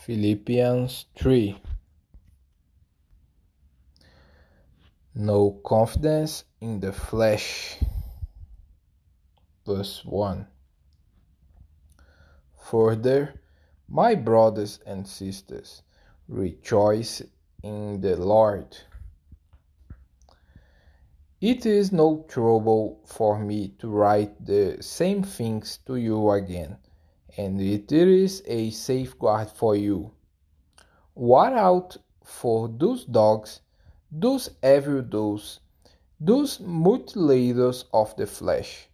Philippians 3 No confidence in the flesh. Verse 1 Further, my brothers and sisters, rejoice in the Lord. It is no trouble for me to write the same things to you again, and it is a safeguard for you. Watch out for those dogs, those evil dogs, those mutilators of the flesh?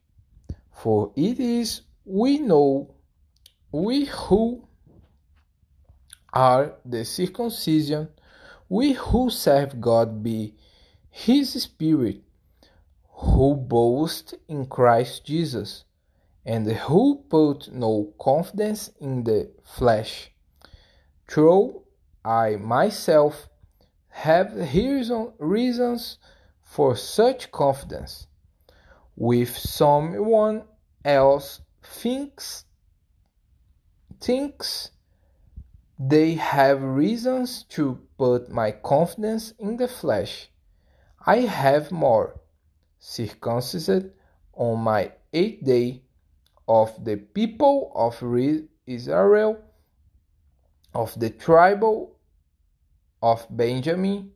For it is we know, we who are the circumcision, we who serve God be His Spirit, who boast in Christ Jesus, and who put no confidence in the flesh. True, I myself have reasons for such confidence. If someone else thinks thinks they have reasons to put my confidence in the flesh, I have more circumcised on my eighth day of the people of Israel, of the tribe of Benjamin,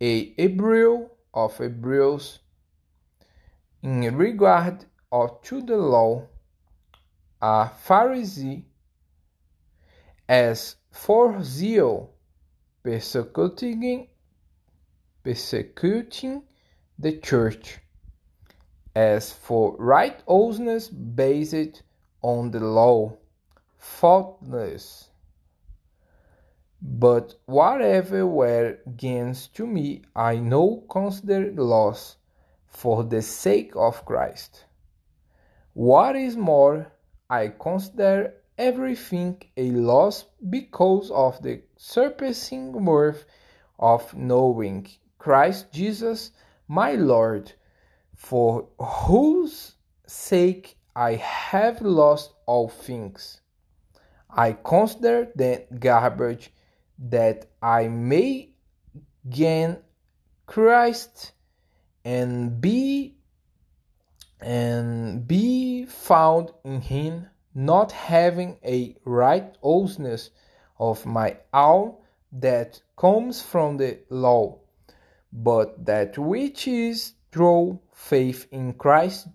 a Hebrew of Hebrews, in regard of to the law, a Pharisee, as for zeal, persecuting, persecuting the church, as for righteousness based on the law, faultless. But whatever were gains to me, I now consider loss for the sake of Christ. What is more, I consider everything a loss because of the surpassing worth of knowing Christ Jesus my Lord, for whose sake I have lost all things. I consider them garbage that I may gain Christ and be and be found in him not having a righteousness of my own that comes from the law but that which is through faith in Christ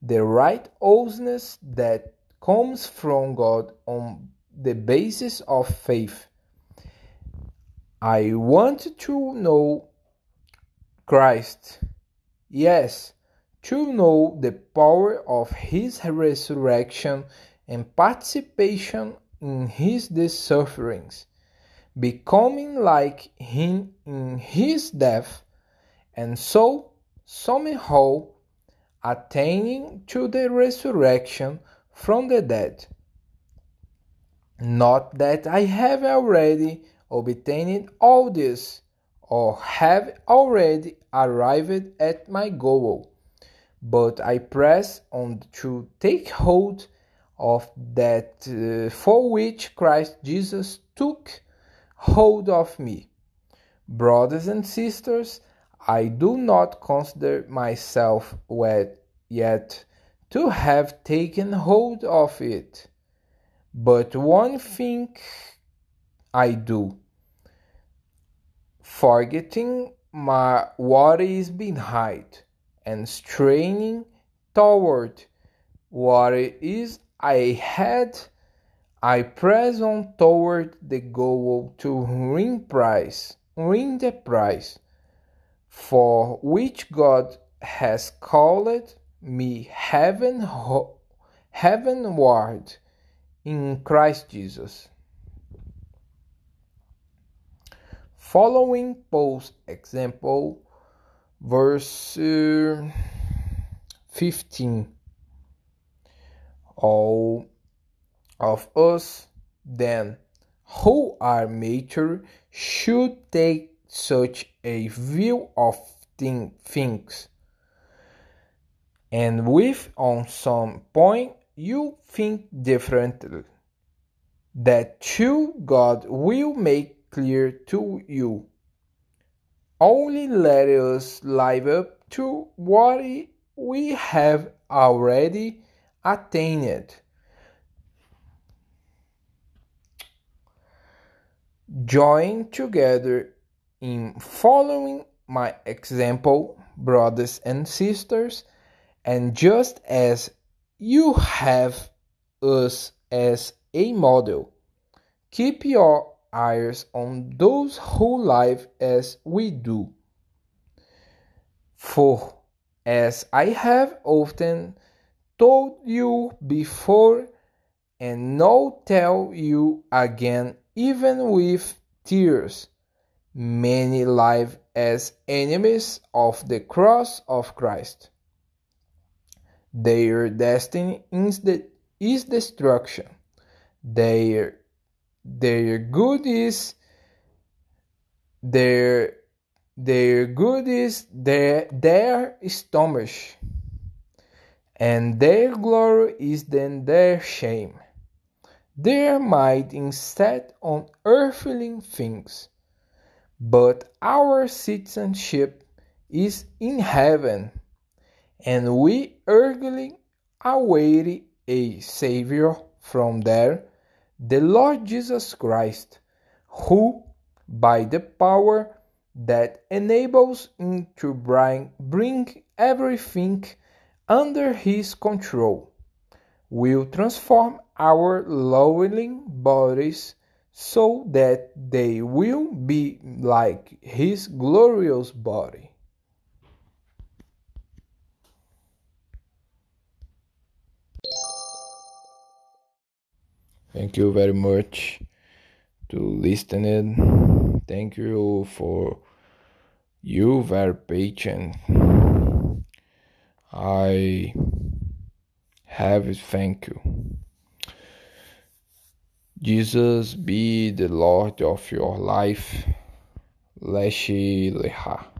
the righteousness that comes from God on the basis of faith I want to know Christ. Yes, to know the power of his resurrection and participation in his sufferings, becoming like him in his death, and so somehow attaining to the resurrection from the dead. Not that I have already obtained all this or have already arrived at my goal, but I press on to take hold of that uh, for which Christ Jesus took hold of me. Brothers and sisters, I do not consider myself yet to have taken hold of it, but one thing I do. Forgetting my what is behind and straining toward what is I had, I press on toward the goal to win prize, win the prize, for which God has called me heaven, heavenward in Christ Jesus. Following Paul's example, verse uh, 15 All of us, then, who are mature, should take such a view of things. And if on some point you think differently, that true God will make clear to you. Only let us live up to what we have already attained. Join together in following my example, brothers and sisters, and just as you have us as a model, keep your eyes on those who live as we do. For, as I have often told you before, and now tell you again, even with tears, many live as enemies of the cross of Christ. Their destiny is, the, is destruction. Their, their good is their their good is their, their stomach, and their glory is then their shame. Their might instead on earthly things but our citizenship is in heaven, and we eagerly await a Savior from there, the Lord Jesus Christ, who, by the power that enables him to bring, bring everything under his control, will transform our lowly bodies so that they will be like his glorious body. Thank you very much to listening. Thank you for you very patient. I have thank you. Jesus be the Lord of your life. Leshe Leha.